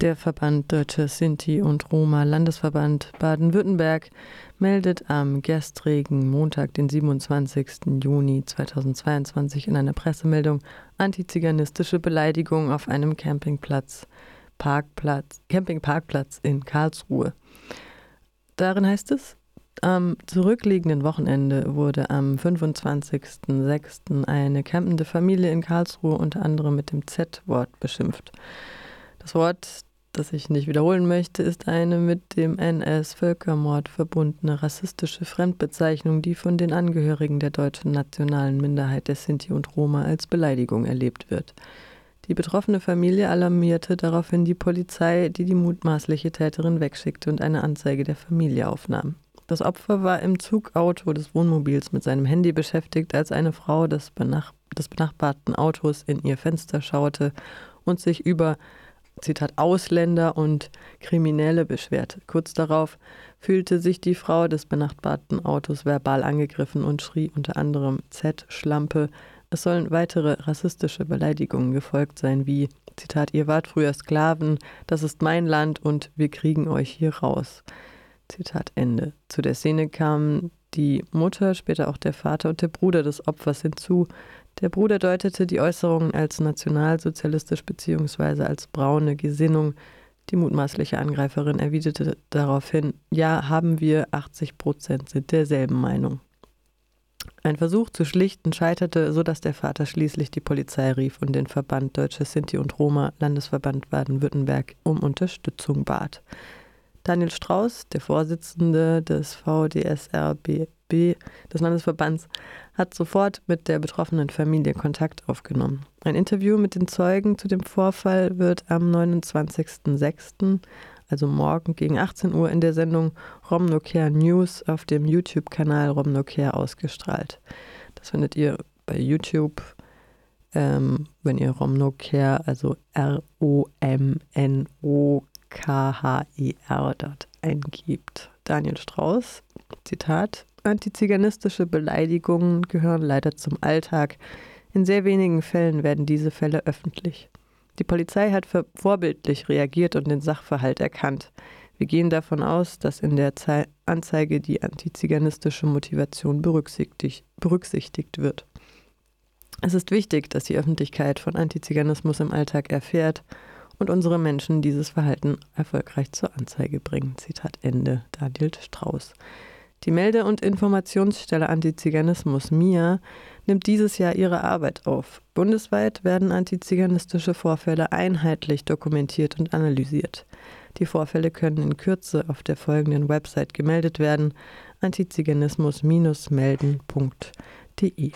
Der Verband Deutsche Sinti und Roma Landesverband Baden-Württemberg meldet am gestrigen Montag, den 27. Juni 2022 in einer Pressemeldung antiziganistische Beleidigung auf einem Campingplatz, Parkplatz, Campingparkplatz in Karlsruhe. Darin heißt es, am zurückliegenden Wochenende wurde am 25.06. eine campende Familie in Karlsruhe unter anderem mit dem Z-Wort beschimpft. Das Wort das ich nicht wiederholen möchte, ist eine mit dem NS-Völkermord verbundene rassistische Fremdbezeichnung, die von den Angehörigen der deutschen nationalen Minderheit der Sinti und Roma als Beleidigung erlebt wird. Die betroffene Familie alarmierte daraufhin die Polizei, die die mutmaßliche Täterin wegschickte und eine Anzeige der Familie aufnahm. Das Opfer war im Zugauto des Wohnmobils mit seinem Handy beschäftigt, als eine Frau des, benach des benachbarten Autos in ihr Fenster schaute und sich über Zitat, Ausländer und Kriminelle beschwert. Kurz darauf fühlte sich die Frau des benachbarten Autos verbal angegriffen und schrie unter anderem Z, Schlampe. Es sollen weitere rassistische Beleidigungen gefolgt sein, wie Zitat, ihr wart früher Sklaven, das ist mein Land und wir kriegen euch hier raus. Zitat Ende. Zu der Szene kamen die Mutter, später auch der Vater und der Bruder des Opfers hinzu. Der Bruder deutete die Äußerungen als nationalsozialistisch bzw. als braune Gesinnung. Die mutmaßliche Angreiferin erwiderte daraufhin, ja, haben wir, 80 Prozent sind derselben Meinung. Ein Versuch zu schlichten scheiterte, sodass der Vater schließlich die Polizei rief und den Verband Deutsche Sinti und Roma, Landesverband Baden-Württemberg, um Unterstützung bat. Daniel Strauß, der Vorsitzende des VDSRB des Landesverbands, hat sofort mit der betroffenen Familie Kontakt aufgenommen. Ein Interview mit den Zeugen zu dem Vorfall wird am 29.06., also morgen gegen 18 Uhr in der Sendung Romnocare News auf dem YouTube-Kanal Romnocare ausgestrahlt. Das findet ihr bei YouTube, ähm, wenn ihr Romnocare, also R-O-M-N-O K-H-I-R dort eingibt. Daniel Strauß, Zitat, antiziganistische Beleidigungen gehören leider zum Alltag. In sehr wenigen Fällen werden diese Fälle öffentlich. Die Polizei hat vorbildlich reagiert und den Sachverhalt erkannt. Wir gehen davon aus, dass in der Anzeige die antiziganistische Motivation berücksichtigt, wird. Es ist wichtig, dass die Öffentlichkeit von Antiziganismus im Alltag erfährt und unsere Menschen dieses Verhalten erfolgreich zur Anzeige bringen. Zitat Ende. Daniel Strauß. Die Melde- und Informationsstelle Antiziganismus MIA nimmt dieses Jahr ihre Arbeit auf. Bundesweit werden antiziganistische Vorfälle einheitlich dokumentiert und analysiert. Die Vorfälle können in Kürze auf der folgenden Website gemeldet werden: antiziganismus-melden.de.